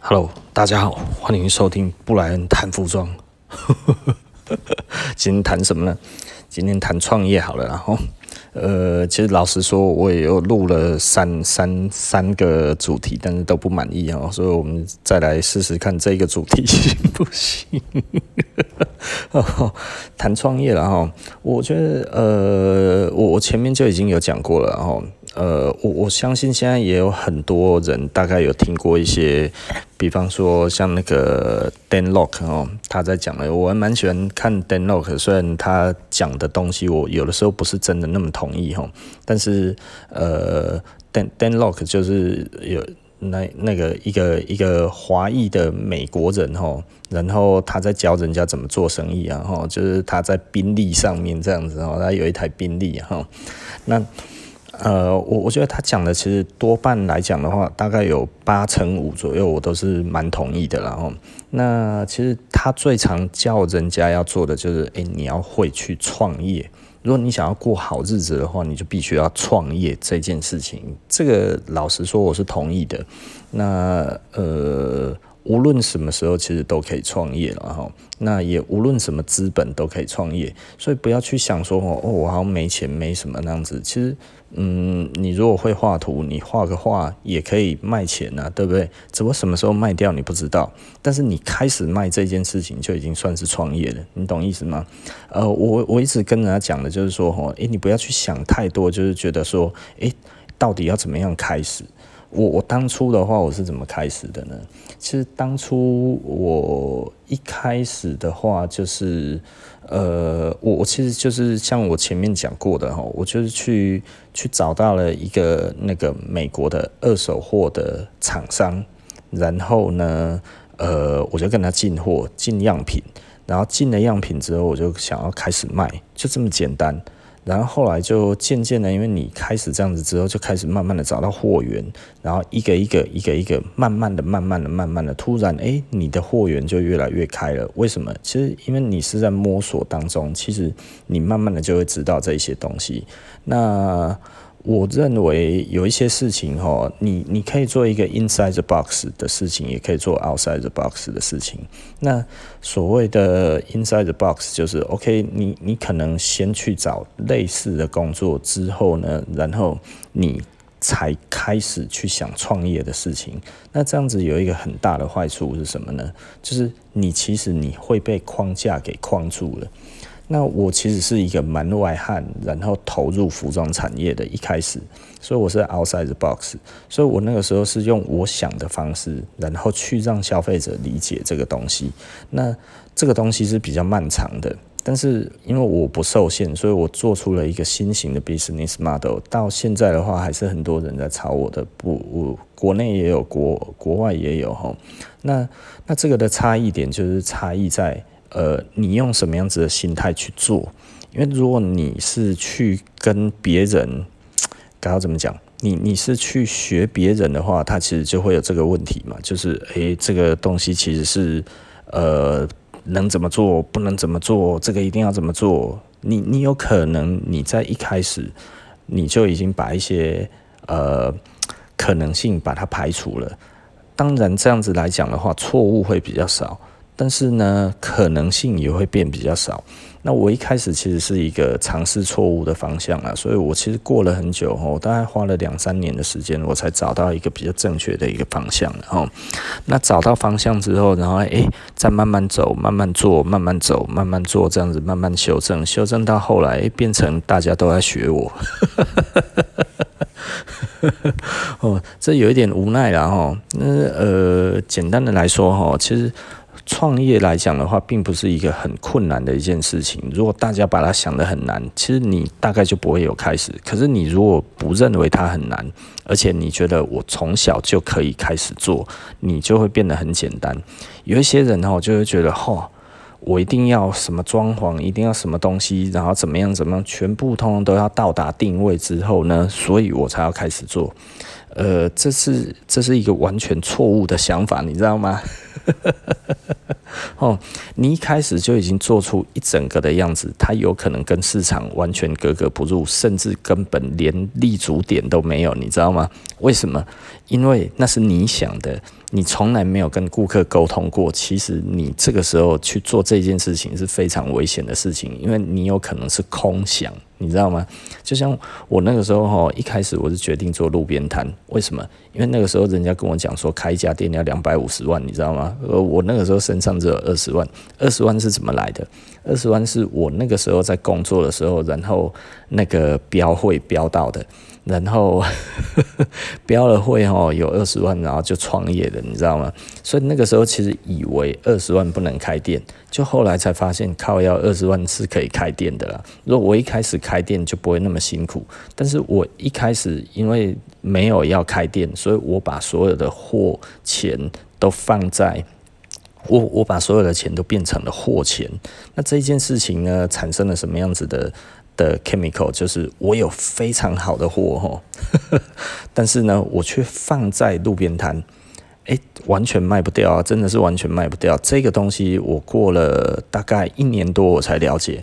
Hello，大家好，欢迎收听布莱恩谈服装。今天谈什么呢？今天谈创业好了，然后。呃，其实老实说，我也有录了三三三个主题，但是都不满意哦，所以我们再来试试看这个主题 行不行？谈创业了哈，我觉得呃，我我前面就已经有讲过了哈。呃，我我相信现在也有很多人大概有听过一些，比方说像那个 Dan Lok 哦，他在讲的，我还蛮喜欢看 Dan Lok，虽然他讲的东西我有的时候不是真的那么同意哈，但是呃，Dan Dan Lok 就是有那那个一个一个华裔的美国人哈，然后他在教人家怎么做生意啊哈，就是他在宾利上面这样子哈，他有一台宾利哈，那。呃，我我觉得他讲的其实多半来讲的话，大概有八成五左右，我都是蛮同意的。然后，那其实他最常叫人家要做的就是，诶，你要会去创业。如果你想要过好日子的话，你就必须要创业这件事情。这个老实说，我是同意的。那呃。无论什么时候，其实都可以创业了哈。那也无论什么资本都可以创业，所以不要去想说哦，我好像没钱，没什么那样子。其实，嗯，你如果会画图，你画个画也可以卖钱呐，对不对？只不过什么时候卖掉你不知道，但是你开始卖这件事情就已经算是创业了，你懂意思吗？呃，我我一直跟人家讲的就是说哦，诶，你不要去想太多，就是觉得说，诶，到底要怎么样开始？我我当初的话，我是怎么开始的呢？其实当初我一开始的话，就是呃，我我其实就是像我前面讲过的哈，我就是去去找到了一个那个美国的二手货的厂商，然后呢，呃，我就跟他进货进样品，然后进了样品之后，我就想要开始卖，就这么简单。然后后来就渐渐的，因为你开始这样子之后，就开始慢慢的找到货源，然后一个一个一个一个，慢慢的、慢慢的、慢慢的，突然，哎，你的货源就越来越开了。为什么？其实因为你是在摸索当中，其实你慢慢的就会知道这一些东西。那。我认为有一些事情哈，你你可以做一个 inside the box 的事情，也可以做 outside the box 的事情。那所谓的 inside the box 就是 OK，你你可能先去找类似的工作之后呢，然后你才开始去想创业的事情。那这样子有一个很大的坏处是什么呢？就是你其实你会被框架给框住了。那我其实是一个门外汉，然后投入服装产业的，一开始，所以我是 outside the box，所以我那个时候是用我想的方式，然后去让消费者理解这个东西。那这个东西是比较漫长的，但是因为我不受限，所以我做出了一个新型的 business model。到现在的话，还是很多人在抄我的，不，我国内也有，国国外也有哈。那那这个的差异点就是差异在。呃，你用什么样子的心态去做？因为如果你是去跟别人，该要怎么讲？你你是去学别人的话，他其实就会有这个问题嘛，就是诶，这个东西其实是呃，能怎么做，不能怎么做，这个一定要怎么做？你你有可能你在一开始你就已经把一些呃可能性把它排除了。当然这样子来讲的话，错误会比较少。但是呢，可能性也会变比较少。那我一开始其实是一个尝试错误的方向啊，所以我其实过了很久吼，大概花了两三年的时间，我才找到一个比较正确的一个方向。然后，那找到方向之后，然后诶，再慢慢走，慢慢做，慢慢走，慢慢做，这样子慢慢修正，修正到后来，变成大家都在学我。哦，这有一点无奈了哈。那呃，简单的来说哈，其实。创业来讲的话，并不是一个很困难的一件事情。如果大家把它想得很难，其实你大概就不会有开始。可是你如果不认为它很难，而且你觉得我从小就可以开始做，你就会变得很简单。有一些人哈，就会觉得，吼，我一定要什么装潢，一定要什么东西，然后怎么样怎么样，全部通通都要到达定位之后呢，所以我才要开始做。呃，这是这是一个完全错误的想法，你知道吗？哦，你一开始就已经做出一整个的样子，它有可能跟市场完全格格不入，甚至根本连立足点都没有，你知道吗？为什么？因为那是你想的，你从来没有跟顾客沟通过。其实你这个时候去做这件事情是非常危险的事情，因为你有可能是空想，你知道吗？就像我那个时候哈，一开始我是决定做路边摊，为什么？因为那个时候人家跟我讲说开一家店要两百五十万，你知道吗？呃，我那个时候身上只有二十万，二十万是怎么来的？二十万是我那个时候在工作的时候，然后那个标会标到的。然后 标了会哦，有二十万，然后就创业的，你知道吗？所以那个时候其实以为二十万不能开店，就后来才发现靠要二十万是可以开店的啦。如果我一开始开店就不会那么辛苦，但是我一开始因为没有要开店，所以我把所有的货钱都放在我我把所有的钱都变成了货钱。那这件事情呢，产生了什么样子的？的 chemical 就是我有非常好的货哈，但是呢，我却放在路边摊，诶，完全卖不掉啊！真的是完全卖不掉。这个东西我过了大概一年多我才了解。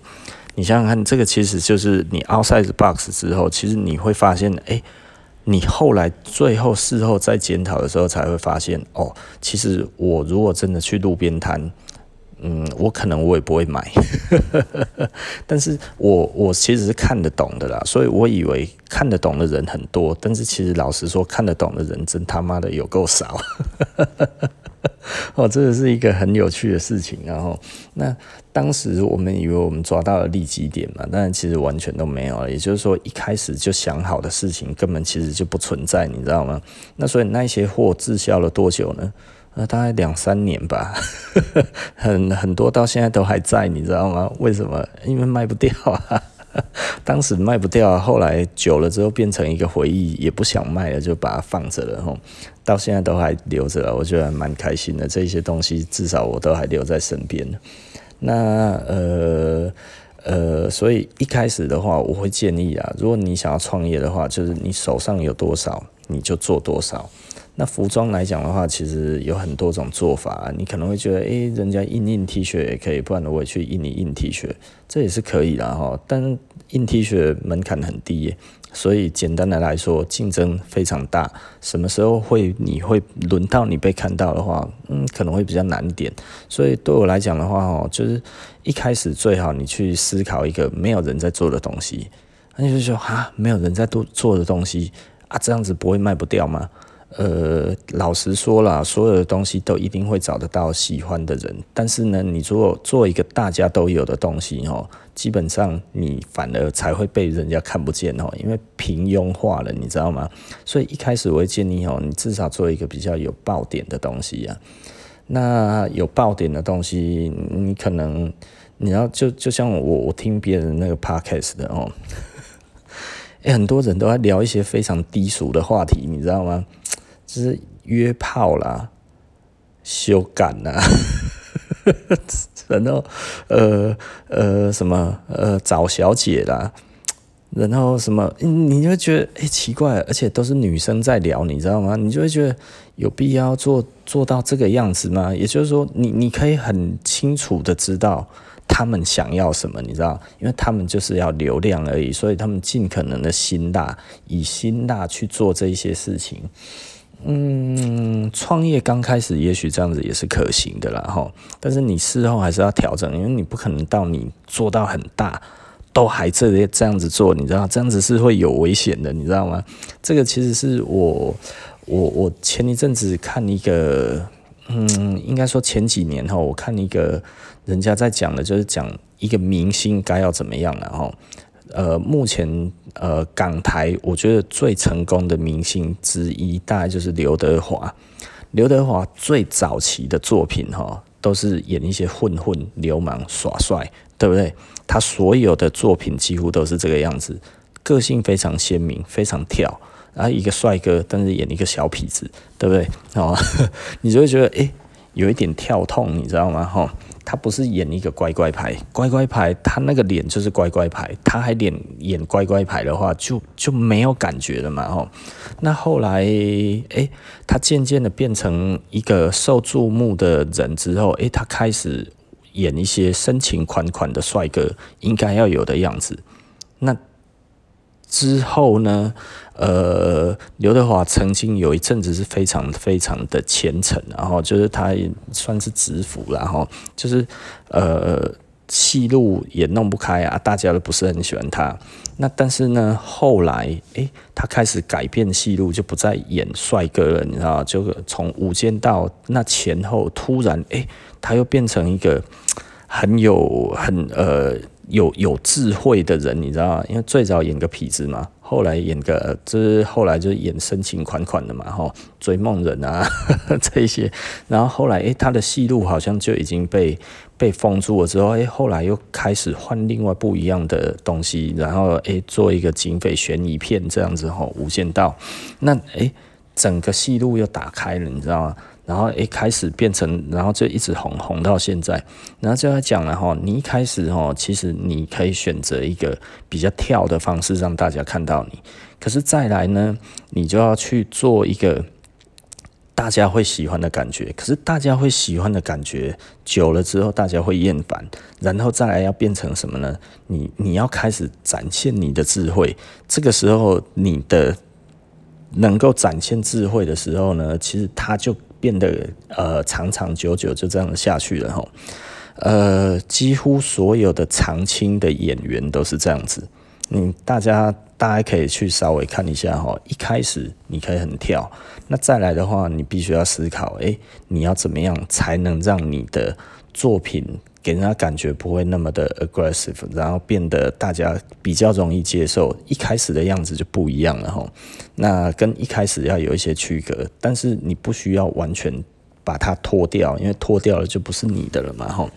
你想想看，这个其实就是你 outside box 之后，其实你会发现，诶，你后来最后事后再检讨的时候，才会发现，哦，其实我如果真的去路边摊。嗯，我可能我也不会买，但是我我其实是看得懂的啦，所以我以为看得懂的人很多，但是其实老实说，看得懂的人真他妈的有够少。哦，这个是一个很有趣的事情，然后那当时我们以为我们抓到了利基点嘛，但其实完全都没有了，也就是说一开始就想好的事情根本其实就不存在，你知道吗？那所以那些货滞销了多久呢？那大概两三年吧，很很多到现在都还在，你知道吗？为什么？因为卖不掉啊。当时卖不掉，后来久了之后变成一个回忆，也不想卖了，就把它放着了。吼，到现在都还留着了，我觉得蛮开心的。这些东西至少我都还留在身边。那呃呃，所以一开始的话，我会建议啊，如果你想要创业的话，就是你手上有多少，你就做多少。那服装来讲的话，其实有很多种做法。你可能会觉得，诶、人家印印 T 恤也可以，不然我也去印你印 T 恤，这也是可以的哈。但印 T 恤门槛很低，所以简单的来说，竞争非常大。什么时候会你会轮到你被看到的话，嗯，可能会比较难一点。所以对我来讲的话，哦，就是一开始最好你去思考一个没有人在做的东西。那你就说，哈，没有人在做做的东西啊，这样子不会卖不掉吗？呃，老实说啦，所有的东西都一定会找得到喜欢的人。但是呢，你如果做一个大家都有的东西哦，基本上你反而才会被人家看不见哦，因为平庸化了，你知道吗？所以一开始我会建议哦，你至少做一个比较有爆点的东西呀。那有爆点的东西，你可能你要就就像我我听别人那个 podcast 的哦，诶，很多人都在聊一些非常低俗的话题，你知道吗？就是约炮啦，修改啦，然后呃呃什么呃找小姐啦，然后什么你就会觉得诶、欸、奇怪，而且都是女生在聊，你知道吗？你就会觉得有必要做做到这个样子吗？也就是说，你你可以很清楚的知道他们想要什么，你知道，因为他们就是要流量而已，所以他们尽可能的辛辣，以辛辣去做这一些事情。嗯，创业刚开始也许这样子也是可行的啦哈，但是你事后还是要调整，因为你不可能到你做到很大都还这这样子做，你知道这样子是会有危险的，你知道吗？这个其实是我我我前一阵子看一个，嗯，应该说前几年哈，我看一个人家在讲的，就是讲一个明星该要怎么样了哈。呃，目前呃，港台我觉得最成功的明星之一，大概就是刘德华。刘德华最早期的作品哈，都是演一些混混、流氓、耍帅，对不对？他所有的作品几乎都是这个样子，个性非常鲜明，非常跳。然后一个帅哥，但是演一个小痞子，对不对？哦，你就会觉得诶，有一点跳痛，你知道吗？哈。他不是演一个乖乖牌，乖乖牌，他那个脸就是乖乖牌，他还演演乖乖牌的话，就就没有感觉了嘛，吼。那后来，诶、他渐渐的变成一个受注目的人之后，诶、他开始演一些深情款款的帅哥应该要有的样子。那之后呢，呃，刘德华曾经有一阵子是非常非常的虔诚，然后就是他也算是知府，然后就是呃，戏路也弄不开啊，大家都不是很喜欢他。那但是呢，后来诶、他开始改变戏路，就不再演帅哥了，你知道，就从《无间道》那前后，突然诶、他又变成一个很有很呃。有有智慧的人，你知道吗？因为最早演个痞子嘛，后来演个，就是后来就演深情款款的嘛，吼，追梦人啊 这些，然后后来诶、他的戏路好像就已经被被封住了之后，诶、后来又开始换另外不一样的东西，然后诶、做一个警匪悬疑片这样子吼，无间道，那诶、整个戏路又打开了，你知道吗？然后一开始变成，然后就一直红红到现在。然后就要讲了哈，你一开始哈，其实你可以选择一个比较跳的方式让大家看到你。可是再来呢，你就要去做一个大家会喜欢的感觉。可是大家会喜欢的感觉久了之后，大家会厌烦。然后再来要变成什么呢？你你要开始展现你的智慧。这个时候，你的能够展现智慧的时候呢，其实它就。变得呃长长久久就这样下去了哈，呃，几乎所有的常青的演员都是这样子。嗯大家大家可以去稍微看一下哈，一开始你可以很跳，那再来的话，你必须要思考，诶，你要怎么样才能让你的作品给人家感觉不会那么的 aggressive，然后变得大家比较容易接受，一开始的样子就不一样了哈。那跟一开始要有一些区隔，但是你不需要完全把它脱掉，因为脱掉了就不是你的了嘛哈。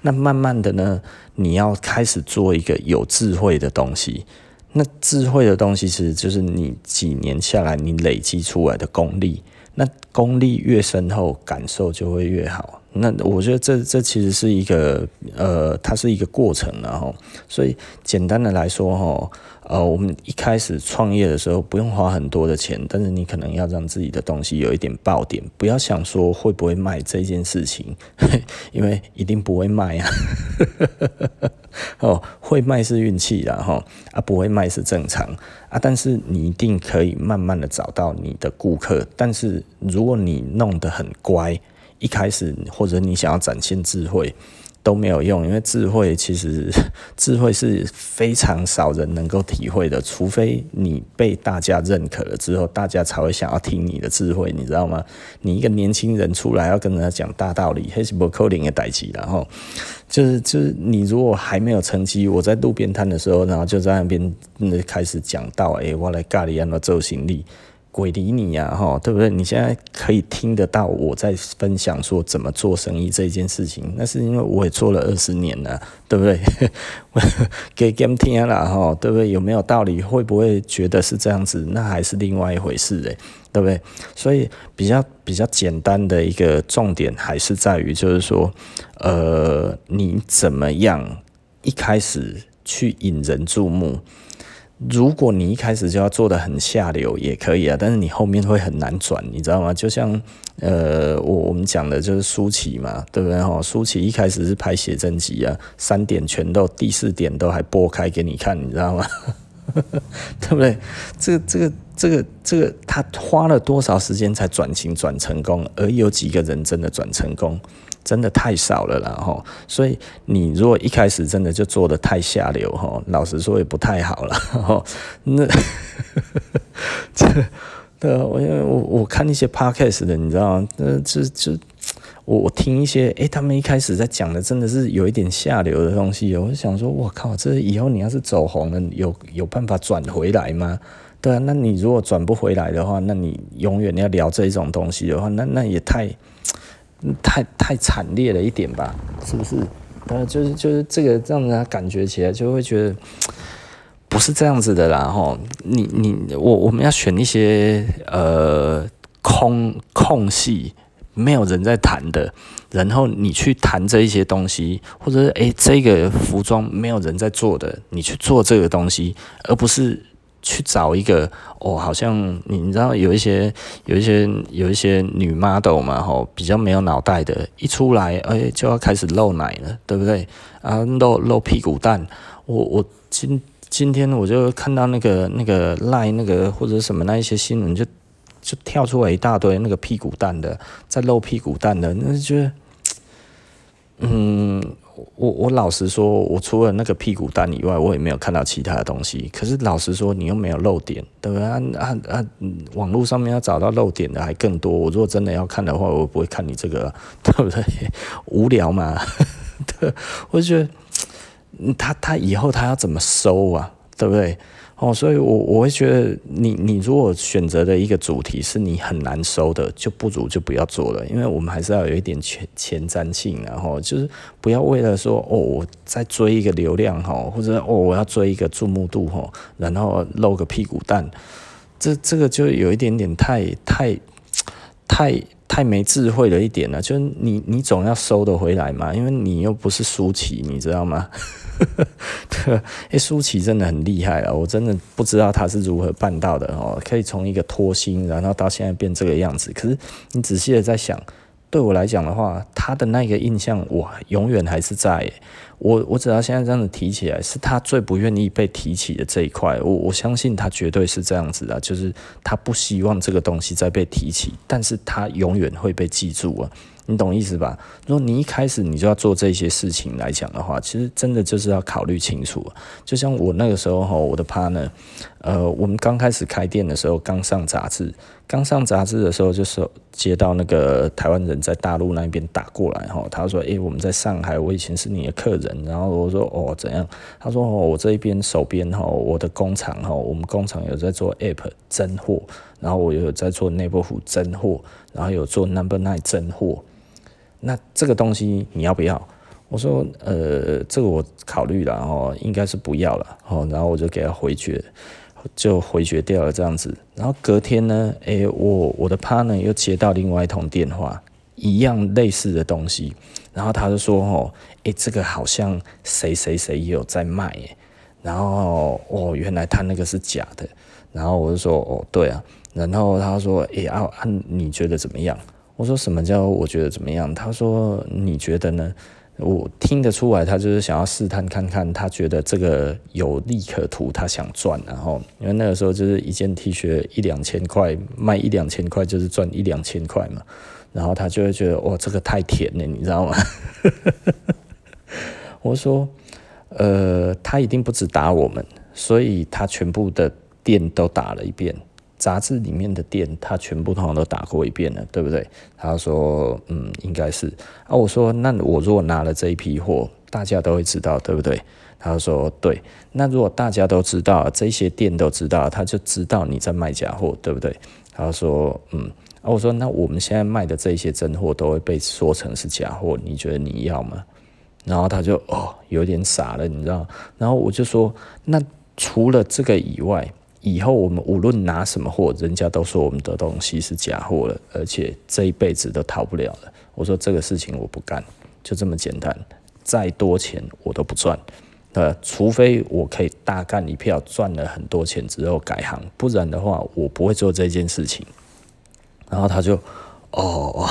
那慢慢的呢，你要开始做一个有智慧的东西。那智慧的东西其实就是你几年下来你累积出来的功力。那功力越深厚，感受就会越好。那我觉得这这其实是一个呃，它是一个过程，然后所以简单的来说哈，呃，我们一开始创业的时候不用花很多的钱，但是你可能要让自己的东西有一点爆点，不要想说会不会卖这件事情，因为一定不会卖啊。哦，会卖是运气啦哈，啊不会卖是正常啊，但是你一定可以慢慢的找到你的顾客，但是如果你弄得很乖。一开始或者你想要展现智慧都没有用，因为智慧其实智慧是非常少人能够体会的，除非你被大家认可了之后，大家才会想要听你的智慧，你知道吗？你一个年轻人出来要跟人家讲大道理，还是不扣零的代志，然后就是就是你如果还没有成绩，我在路边摊的时候，然后就在那边开始讲到，诶、欸，我来咖喱安的做行李。鬼理你呀，哈，对不对？你现在可以听得到我在分享说怎么做生意这件事情，那是因为我也做了二十年了，对不对？给 game 听了哈，对不对？有没有道理？会不会觉得是这样子？那还是另外一回事，对不对？所以比较比较简单的一个重点还是在于，就是说，呃，你怎么样一开始去引人注目？如果你一开始就要做得很下流也可以啊，但是你后面会很难转，你知道吗？就像呃，我我们讲的就是舒淇嘛，对不对？哈，舒淇一开始是拍写真集啊，三点全都，第四点都还播开给你看，你知道吗？对不对？这个这个这个这个，他花了多少时间才转型转成功？而有几个人真的转成功？真的太少了啦哈，所以你如果一开始真的就做得太下流哈，老实说也不太好了哈。那 这对，我因为我我看一些 podcast 的，你知道吗？那这这我我听一些，诶、他们一开始在讲的真的是有一点下流的东西，我就想说，我靠，这以后你要是走红了，有有办法转回来吗？对啊，那你如果转不回来的话，那你永远要聊这一种东西的话，那那也太。太太惨烈了一点吧，是不是？呃，就是就是这个让人感觉起来就会觉得不是这样子的啦。吼，你你我我们要选一些呃空空隙，没有人在谈的，然后你去谈这一些东西，或者诶、这个服装没有人在做的，你去做这个东西，而不是。去找一个哦，好像你你知道有一些有一些有一些女 model 嘛，吼，比较没有脑袋的，一出来哎、就要开始露奶了，对不对？啊，露露屁股蛋，我我今今天我就看到那个那个赖那个或者什么那一些新闻，就就跳出来一大堆那个屁股蛋的，在露屁股蛋的，那就，嗯。我我老实说，我除了那个屁股蛋以外，我也没有看到其他的东西。可是老实说，你又没有漏点，对不对？啊啊啊！网络上面要找到漏点的还更多。我如果真的要看的话，我不会看你这个，对不对？无聊嘛，对，我就觉得他他以后他要怎么收啊，对不对？哦，所以我，我会觉得你，你如果选择的一个主题是你很难收的，就不如就不要做了，因为我们还是要有一点前前瞻性，然后就是不要为了说哦，我在追一个流量哈，或者哦，我要追一个注目度哈，然后露个屁股蛋，这这个就有一点点太太太太没智慧了一点了，就是你你总要收得回来嘛，因为你又不是舒淇，你知道吗？对，哎，舒淇真的很厉害了，我真的不知道他是如何办到的哦，可以从一个脱星，然后到现在变这个样子。可是你仔细的在想，对我来讲的话，他的那个印象，我永远还是在。我我只要现在这样子提起来，是他最不愿意被提起的这一块。我我相信他绝对是这样子的，就是他不希望这个东西再被提起，但是他永远会被记住啊。你懂意思吧？如果你一开始你就要做这些事情来讲的话，其实真的就是要考虑清楚。就像我那个时候哈，我的 partner，呃，我们刚开始开店的时候，刚上杂志，刚上杂志的时候，就是接到那个台湾人在大陆那边打过来哈，他说：“诶，我们在上海，我以前是你的客人。”然后我说：“哦，怎样？”他说：“哦，我这一边手边哈，我的工厂哈，我们工厂有在做 app 真货，然后我有在做 Neighbor 服真货，然后有做 number nine 真货。”那这个东西你要不要？我说，呃，这个我考虑了哦，应该是不要了哦。然后我就给他回绝，就回绝掉了这样子。然后隔天呢，诶，我我的 partner 又接到另外一通电话，一样类似的东西。然后他就说，哦，诶，这个好像谁谁谁也有在卖，然后哦，原来他那个是假的。然后我就说，哦，对啊。然后他说，诶，啊啊，你觉得怎么样？我说什么叫我觉得怎么样？他说你觉得呢？我听得出来，他就是想要试探看看，他觉得这个有利可图，他想赚。然后因为那个时候就是一件 T 恤一两千块，卖一两千块就是赚一两千块嘛。然后他就会觉得哇，这个太甜了，你知道吗？我说呃，他一定不止打我们，所以他全部的店都打了一遍。杂志里面的店，他全部通常都打过一遍了，对不对？他说，嗯，应该是。啊，我说，那我如果拿了这一批货，大家都会知道，对不对？他说，对。那如果大家都知道，这些店都知道，他就知道你在卖假货，对不对？他说，嗯。啊，我说，那我们现在卖的这些真货都会被说成是假货，你觉得你要吗？然后他就哦，有点傻了，你知道？然后我就说，那除了这个以外。以后我们无论拿什么货，人家都说我们的东西是假货了，而且这一辈子都逃不了了。我说这个事情我不干，就这么简单，再多钱我都不赚。呃，除非我可以大干一票，赚了很多钱之后改行，不然的话我不会做这件事情。然后他就，哦。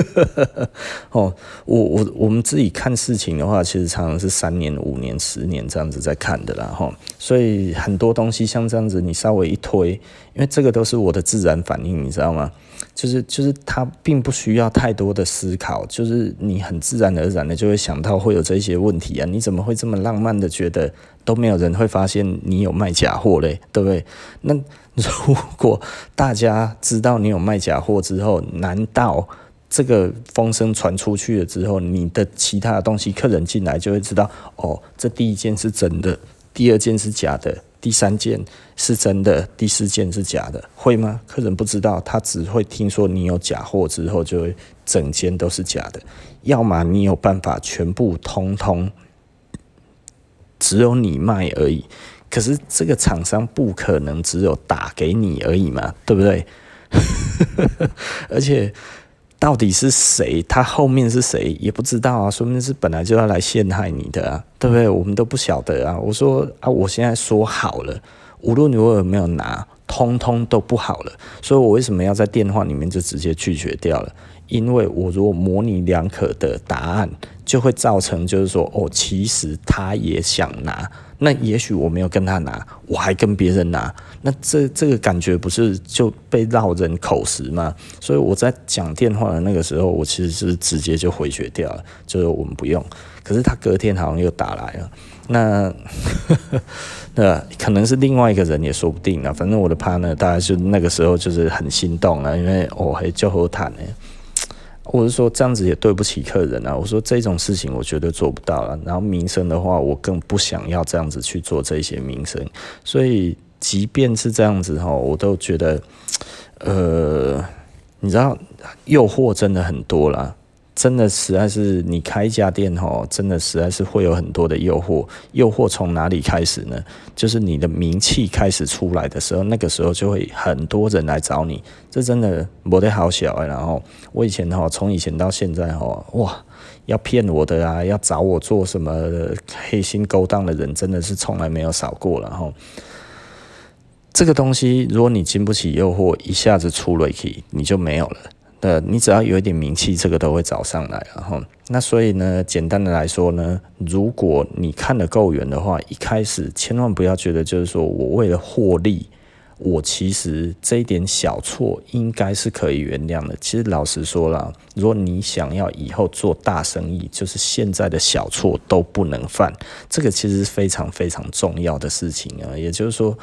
哦，我我我们自己看事情的话，其实常常是三年、五年、十年这样子在看的啦，哈。所以很多东西像这样子，你稍微一推，因为这个都是我的自然反应，你知道吗？就是就是它并不需要太多的思考，就是你很自然而然的就会想到会有这些问题啊。你怎么会这么浪漫的觉得都没有人会发现你有卖假货嘞？对不对？那 如果大家知道你有卖假货之后，难道？这个风声传出去了之后，你的其他的东西，客人进来就会知道，哦，这第一件是真的，第二件是假的，第三件是真的，第四件是假的，会吗？客人不知道，他只会听说你有假货之后，就会整间都是假的。要么你有办法全部通通只有你卖而已，可是这个厂商不可能只有打给你而已嘛，对不对？而且。到底是谁？他后面是谁也不知道啊，说明是本来就要来陷害你的啊，对不对？我们都不晓得啊。我说啊，我现在说好了，无论我有没有拿，通通都不好了。所以我为什么要在电话里面就直接拒绝掉了？因为我如果模棱两可的答案就会造成就是说，哦，其实他也想拿，那也许我没有跟他拿，我还跟别人拿，那这这个感觉不是就被落人口实吗？所以我在讲电话的那个时候，我其实是直接就回绝掉了，就是我们不用。可是他隔天好像又打来了，那 那可能是另外一个人也说不定啊。反正我的 partner 大概就那个时候就是很心动啊，因为我还就和谈呢。我是说这样子也对不起客人啊。我说这种事情我绝对做不到了。然后名声的话，我更不想要这样子去做这些名声。所以即便是这样子哈，我都觉得，呃，你知道诱惑真的很多啦。真的实在是你开一家店吼，真的实在是会有很多的诱惑。诱惑从哪里开始呢？就是你的名气开始出来的时候，那个时候就会很多人来找你。这真的没得好小。然后我以前吼，从以前到现在吼，哇，要骗我的啊，要找我做什么黑心勾当的人，真的是从来没有少过了吼。这个东西，如果你经不起诱惑，一下子出了去，你就没有了。呃，你只要有一点名气，这个都会找上来，然后那所以呢，简单的来说呢，如果你看得够远的话，一开始千万不要觉得就是说我为了获利，我其实这一点小错应该是可以原谅的。其实老实说了，如果你想要以后做大生意，就是现在的小错都不能犯，这个其实是非常非常重要的事情啊。也就是说。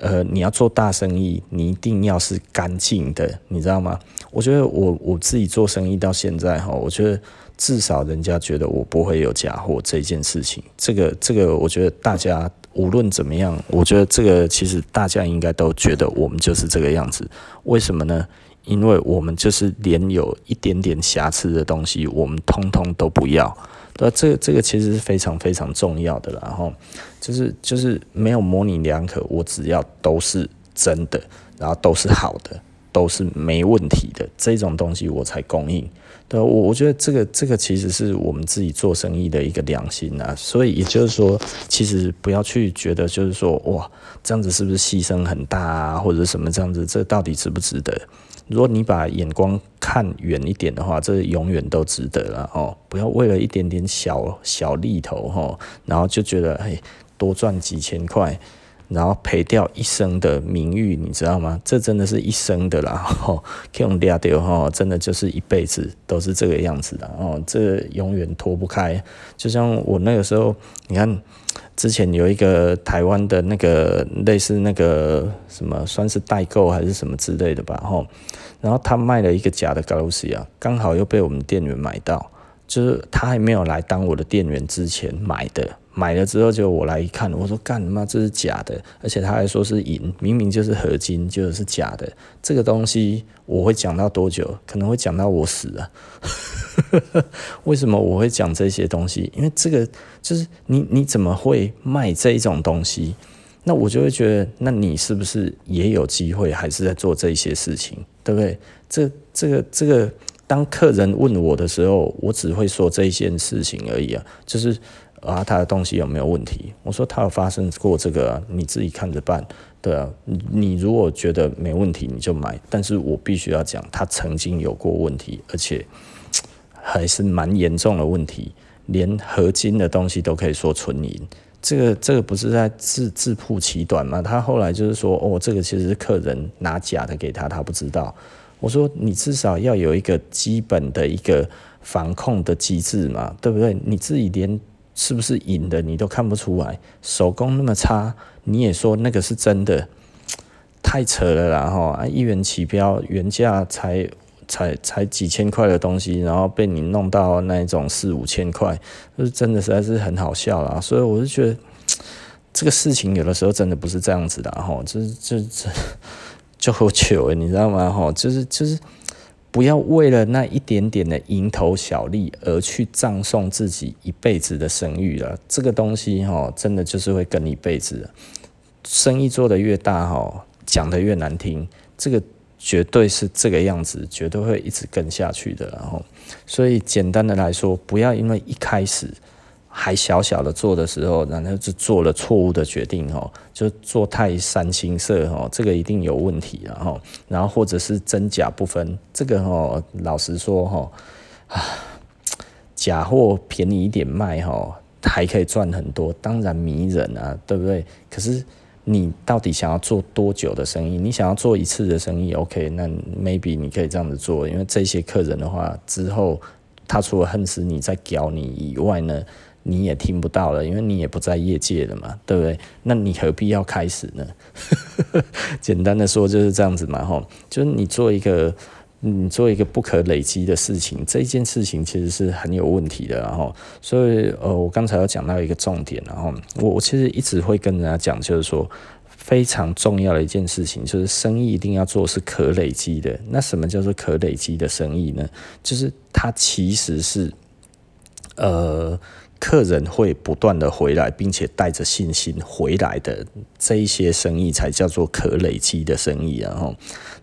呃，你要做大生意，你一定要是干净的，你知道吗？我觉得我我自己做生意到现在哈，我觉得至少人家觉得我不会有假货这件事情，这个这个，我觉得大家无论怎么样，我觉得这个其实大家应该都觉得我们就是这个样子。为什么呢？因为我们就是连有一点点瑕疵的东西，我们通通都不要。那这个这个其实是非常非常重要的，然后就是就是没有模棱两可，我只要都是真的，然后都是好的，都是没问题的这种东西我才供应。对，我我觉得这个这个其实是我们自己做生意的一个良心啊，所以也就是说，其实不要去觉得就是说哇，这样子是不是牺牲很大啊，或者什么这样子，这到底值不值得？如果你把眼光看远一点的话，这永远都值得了哦！不要为了一点点小小利头哈，然后就觉得哎，多赚几千块，然后赔掉一生的名誉，你知道吗？这真的是一生的啦！吼哦，用掉掉吼，真的就是一辈子都是这个样子的哦，这永远脱不开。就像我那个时候，你看。之前有一个台湾的那个类似那个什么，算是代购还是什么之类的吧，吼，然后他卖了一个假的 Galaxy 啊刚好又被我们店员买到，就是他还没有来当我的店员之前买的。买了之后就我来一看，我说干嘛这是假的，而且他还说是银，明明就是合金，就是假的。这个东西我会讲到多久？可能会讲到我死啊。为什么我会讲这些东西？因为这个就是你你怎么会卖这一种东西？那我就会觉得，那你是不是也有机会，还是在做这些事情，对不对？这这个这个，当客人问我的时候，我只会说这一件事情而已啊，就是。啊，他的东西有没有问题？我说他有发生过这个，你自己看着办。对啊，你如果觉得没问题，你就买。但是我必须要讲，他曾经有过问题，而且还是蛮严重的问题，连合金的东西都可以说纯银。这个这个不是在自自曝其短吗？他后来就是说，哦，这个其实是客人拿假的给他，他不知道。我说你至少要有一个基本的一个防控的机制嘛，对不对？你自己连。是不是银的你都看不出来，手工那么差，你也说那个是真的，太扯了啦哈！啊，一元起标，原价才才才几千块的东西，然后被你弄到那种四五千块，就是真的实在是很好笑啦。所以我就觉得这个事情有的时候真的不是这样子的哈，就是就就就好糗，你知道吗？哈，就是就是。不要为了那一点点的蝇头小利而去葬送自己一辈子的声誉了。这个东西哈，真的就是会跟一辈子。生意做得越大哈，讲得越难听，这个绝对是这个样子，绝对会一直跟下去的。然后，所以简单的来说，不要因为一开始。还小小的做的时候，然后就做了错误的决定哦，就做太三青色哦，这个一定有问题，然后，然后或者是真假不分，这个哦，老实说哈，啊，假货便宜一点卖哈，还可以赚很多，当然迷人啊，对不对？可是你到底想要做多久的生意？你想要做一次的生意，OK，那 maybe 你可以这样子做，因为这些客人的话，之后他除了恨死你在屌你以外呢，你也听不到了，因为你也不在业界了嘛，对不对？那你何必要开始呢？简单的说就是这样子嘛，吼，就是你做一个。你做一个不可累积的事情，这件事情其实是很有问题的，然后，所以呃，我刚才有讲到一个重点，然后我我其实一直会跟人家讲，就是说非常重要的一件事情，就是生意一定要做是可累积的。那什么叫做可累积的生意呢？就是它其实是呃。客人会不断的回来，并且带着信心回来的这一些生意，才叫做可累积的生意。然后，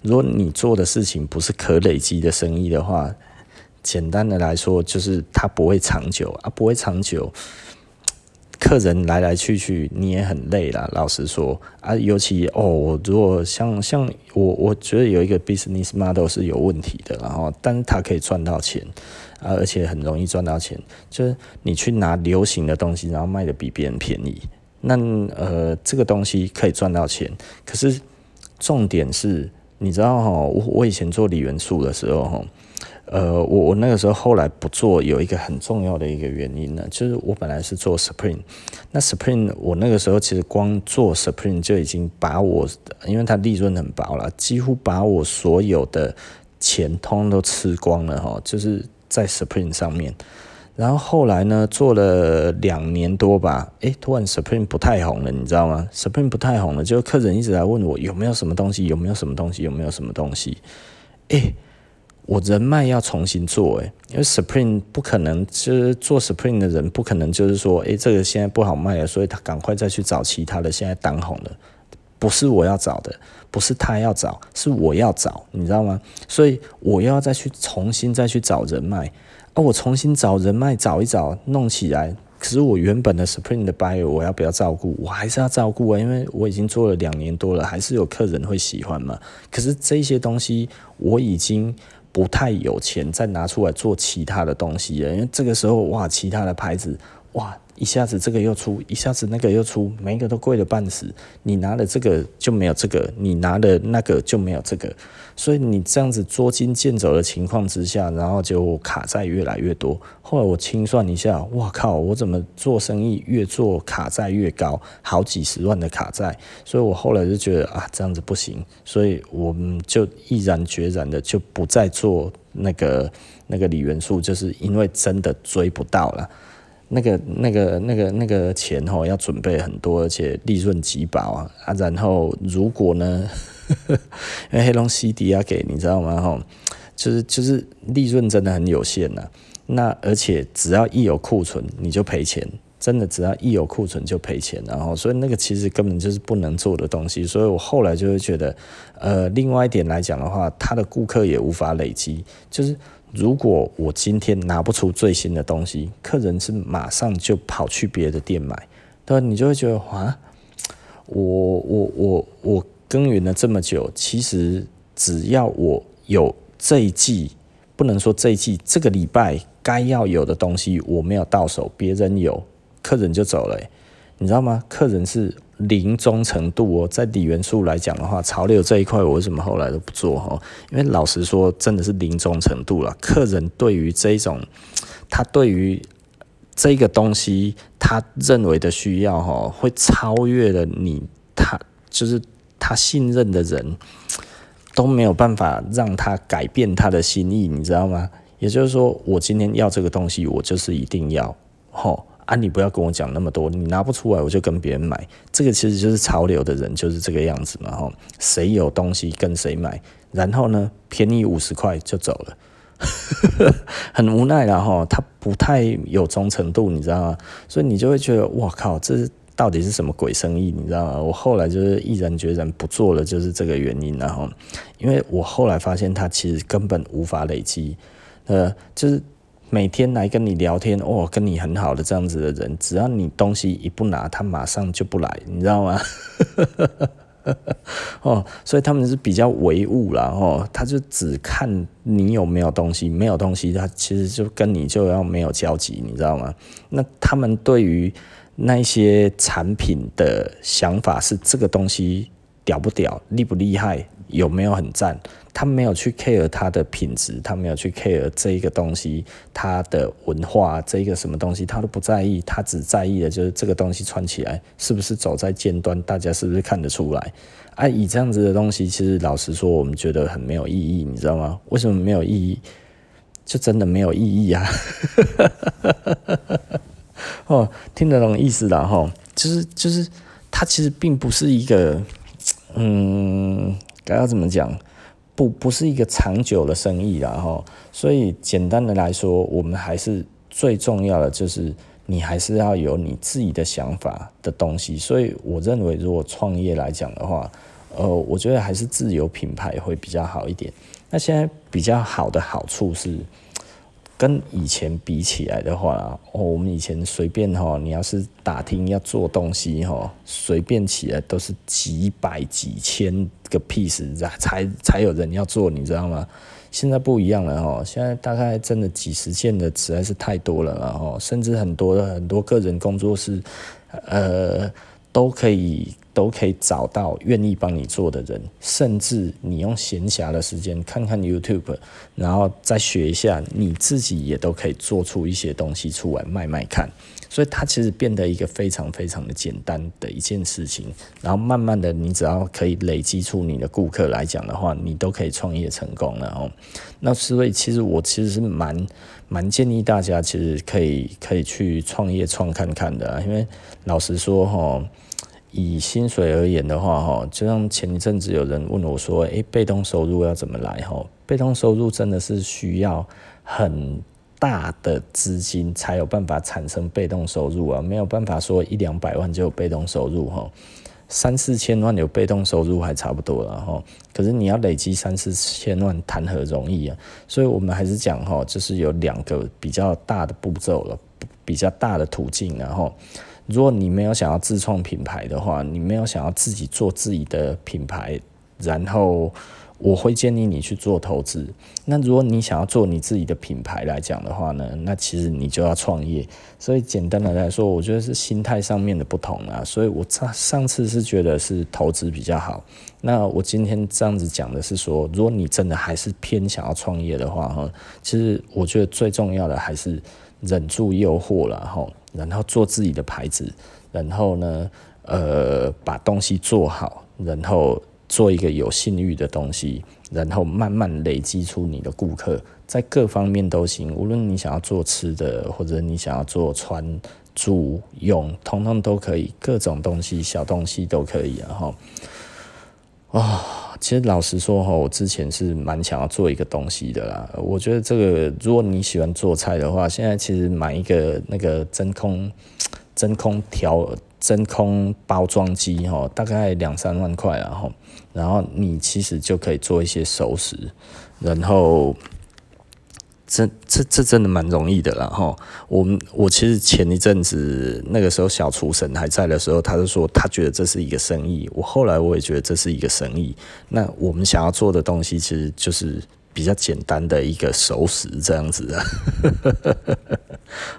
如果你做的事情不是可累积的生意的话，简单的来说，就是它不会长久啊，不会长久。客人来来去去，你也很累啦。老实说啊，尤其哦，我如果像像我，我觉得有一个 business model 是有问题的，然后，但是他可以赚到钱。啊，而且很容易赚到钱，就是你去拿流行的东西，然后卖的比别人便宜，那呃，这个东西可以赚到钱。可是重点是，你知道哈，我我以前做锂元素的时候哈，呃，我我那个时候后来不做，有一个很重要的一个原因呢，就是我本来是做 Supreme，那 Supreme 我那个时候其实光做 Supreme 就已经把我，因为它利润很薄了，几乎把我所有的钱通都吃光了哈，就是。在 Supreme 上面，然后后来呢，做了两年多吧，诶，突然 Supreme 不太红了，你知道吗？Supreme 不太红了，就客人一直来问我有没有什么东西，有没有什么东西，有没有什么东西？诶，我人脉要重新做，诶，因为 Supreme 不可能，就是做 Supreme 的人不可能就是说，诶，这个现在不好卖了，所以他赶快再去找其他的现在当红的。不是我要找的，不是他要找，是我要找，你知道吗？所以我要再去重新再去找人脉，啊，我重新找人脉，找一找，弄起来。可是我原本的 Supreme 的 buyer 我要不要照顾？我还是要照顾啊，因为我已经做了两年多了，还是有客人会喜欢嘛。可是这些东西我已经不太有钱再拿出来做其他的东西了，因为这个时候哇，其他的牌子哇。一下子这个又出，一下子那个又出，每一个都贵了半死。你拿了这个就没有这个，你拿了那个就没有这个，所以你这样子捉襟见肘的情况之下，然后就卡债越来越多。后来我清算一下，哇靠，我怎么做生意越做卡债越高，好几十万的卡债。所以我后来就觉得啊，这样子不行，所以我们就毅然决然的就不再做那个那个锂元素，就是因为真的追不到了。那个、那个、那个、那个钱吼，要准备很多，而且利润极薄啊！啊，然后如果呢，因为黑龙西迪要给你知道吗？吼，就是就是利润真的很有限呐。那而且只要一有库存，你就赔钱，真的只要一有库存就赔钱。然后，所以那个其实根本就是不能做的东西。所以我后来就会觉得，呃，另外一点来讲的话，他的顾客也无法累积，就是。如果我今天拿不出最新的东西，客人是马上就跑去别的店买，对？你就会觉得啊，我我我我耕耘了这么久，其实只要我有这一季，不能说这一季，这个礼拜该要有的东西我没有到手，别人有，客人就走了，你知道吗？客人是。零忠诚度哦，在锂元素来讲的话，潮流这一块我为什么后来都不做哈？因为老实说，真的是零忠诚度了。客人对于这种，他对于这个东西，他认为的需要哈，会超越了你，他就是他信任的人都没有办法让他改变他的心意，你知道吗？也就是说，我今天要这个东西，我就是一定要吼。啊，你不要跟我讲那么多，你拿不出来我就跟别人买，这个其实就是潮流的人就是这个样子嘛，吼，谁有东西跟谁买，然后呢，便宜五十块就走了，很无奈啦，哈，他不太有忠诚度，你知道吗？所以你就会觉得，哇靠，这到底是什么鬼生意，你知道吗？我后来就是毅然决然不做了，就是这个原因，然后，因为我后来发现他其实根本无法累积，呃，就是。每天来跟你聊天，哦，跟你很好的这样子的人，只要你东西一不拿，他马上就不来，你知道吗？哦，所以他们是比较唯物啦，哦，他就只看你有没有东西，没有东西，他其实就跟你就要没有交集，你知道吗？那他们对于那些产品的想法是这个东西屌不屌，厉不厉害，有没有很赞？他没有去 care 它的品质，他没有去 care 这一个东西，它的文化，这一个什么东西，他都不在意，他只在意的就是这个东西穿起来是不是走在尖端，大家是不是看得出来？啊，以这样子的东西，其实老实说，我们觉得很没有意义，你知道吗？为什么没有意义？就真的没有意义啊！哦，听得懂意思了哈，就是就是，它其实并不是一个，嗯，该要怎么讲？不不是一个长久的生意啦哈，所以简单的来说，我们还是最重要的就是你还是要有你自己的想法的东西。所以我认为，如果创业来讲的话，呃，我觉得还是自有品牌会比较好一点。那现在比较好的好处是。跟以前比起来的话，哦，我们以前随便哈，你要是打听要做东西哈，随便起来都是几百几千个 piece 才才有人要做，你知道吗？现在不一样了哈，现在大概真的几十件的实在是太多了哈，甚至很多很多个人工作室，呃，都可以。都可以找到愿意帮你做的人，甚至你用闲暇的时间看看 YouTube，然后再学一下，你自己也都可以做出一些东西出来卖卖看。所以它其实变得一个非常非常的简单的一件事情。然后慢慢的，你只要可以累积出你的顾客来讲的话，你都可以创业成功了哦。那所以其实我其实是蛮蛮建议大家，其实可以可以去创业创看看的，因为老实说哈。以薪水而言的话，哈，就像前一阵子有人问我说，诶，被动收入要怎么来？哈，被动收入真的是需要很大的资金才有办法产生被动收入啊，没有办法说一两百万就有被动收入，哈，三四千万有被动收入还差不多了，哈。可是你要累积三四千万，谈何容易啊？所以我们还是讲，哈，就是有两个比较大的步骤了，比较大的途径，然后。如果你没有想要自创品牌的话，你没有想要自己做自己的品牌，然后我会建议你去做投资。那如果你想要做你自己的品牌来讲的话呢，那其实你就要创业。所以简单的来说，我觉得是心态上面的不同啊。所以我上上次是觉得是投资比较好。那我今天这样子讲的是说，如果你真的还是偏想要创业的话，哈，其实我觉得最重要的还是忍住诱惑了，哈。然后做自己的牌子，然后呢，呃，把东西做好，然后做一个有信誉的东西，然后慢慢累积出你的顾客，在各方面都行。无论你想要做吃的，或者你想要做穿住用，通通都可以，各种东西、小东西都可以，然后，啊。其实老实说哈，我之前是蛮想要做一个东西的啦。我觉得这个，如果你喜欢做菜的话，现在其实买一个那个真空真空调真空包装机哈，大概两三万块，然后然后你其实就可以做一些熟食，然后。这这这真的蛮容易的啦哈！我们我其实前一阵子那个时候小厨神还在的时候，他就说他觉得这是一个生意。我后来我也觉得这是一个生意。那我们想要做的东西其实就是比较简单的一个熟食这样子的。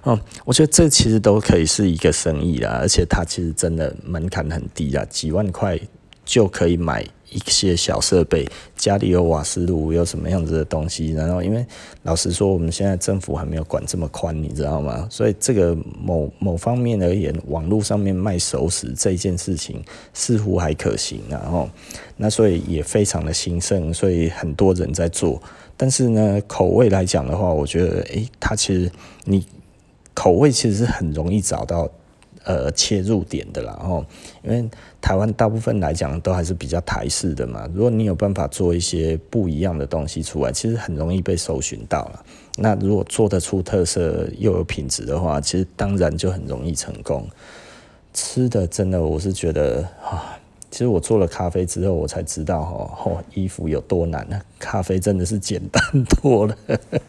嗯，我觉得这其实都可以是一个生意啦，而且它其实真的门槛很低啊，几万块就可以买。一些小设备，家里有瓦斯炉，有什么样子的东西？然后，因为老实说，我们现在政府还没有管这么宽，你知道吗？所以，这个某某方面而言，网络上面卖熟食这件事情似乎还可行，然后，那所以也非常的兴盛，所以很多人在做。但是呢，口味来讲的话，我觉得，诶，它其实你口味其实是很容易找到。呃，切入点的啦，然后，因为台湾大部分来讲都还是比较台式的嘛。如果你有办法做一些不一样的东西出来，其实很容易被搜寻到了。那如果做得出特色又有品质的话，其实当然就很容易成功。吃的真的，我是觉得啊。其实我做了咖啡之后，我才知道哦，衣服有多难呢？咖啡真的是简单多了。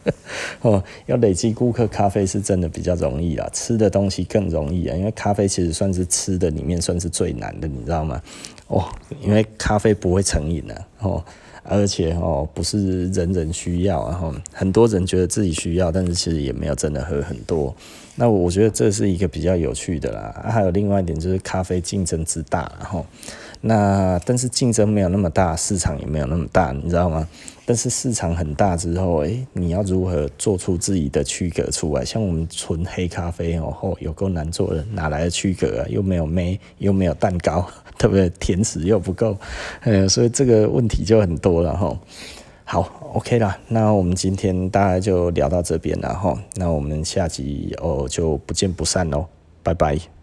哦，要累积顾客，咖啡是真的比较容易啊。吃的东西更容易啊，因为咖啡其实算是吃的里面算是最难的，你知道吗？哦，因为咖啡不会成瘾的哦，而且哦不是人人需要，然后很多人觉得自己需要，但是其实也没有真的喝很多。那我觉得这是一个比较有趣的啦。还有另外一点就是咖啡竞争之大，然后那但是竞争没有那么大，市场也没有那么大，你知道吗？但是市场很大之后，诶，你要如何做出自己的区隔出来？像我们纯黑咖啡哦，吼，有够难做的，哪来的区隔啊？又没有妹，又没有蛋糕，对不对？甜食又不够，嗯，所以这个问题就很多了吼。好，OK 啦，那我们今天大概就聊到这边了哈，那我们下集哦就不见不散喽，拜拜。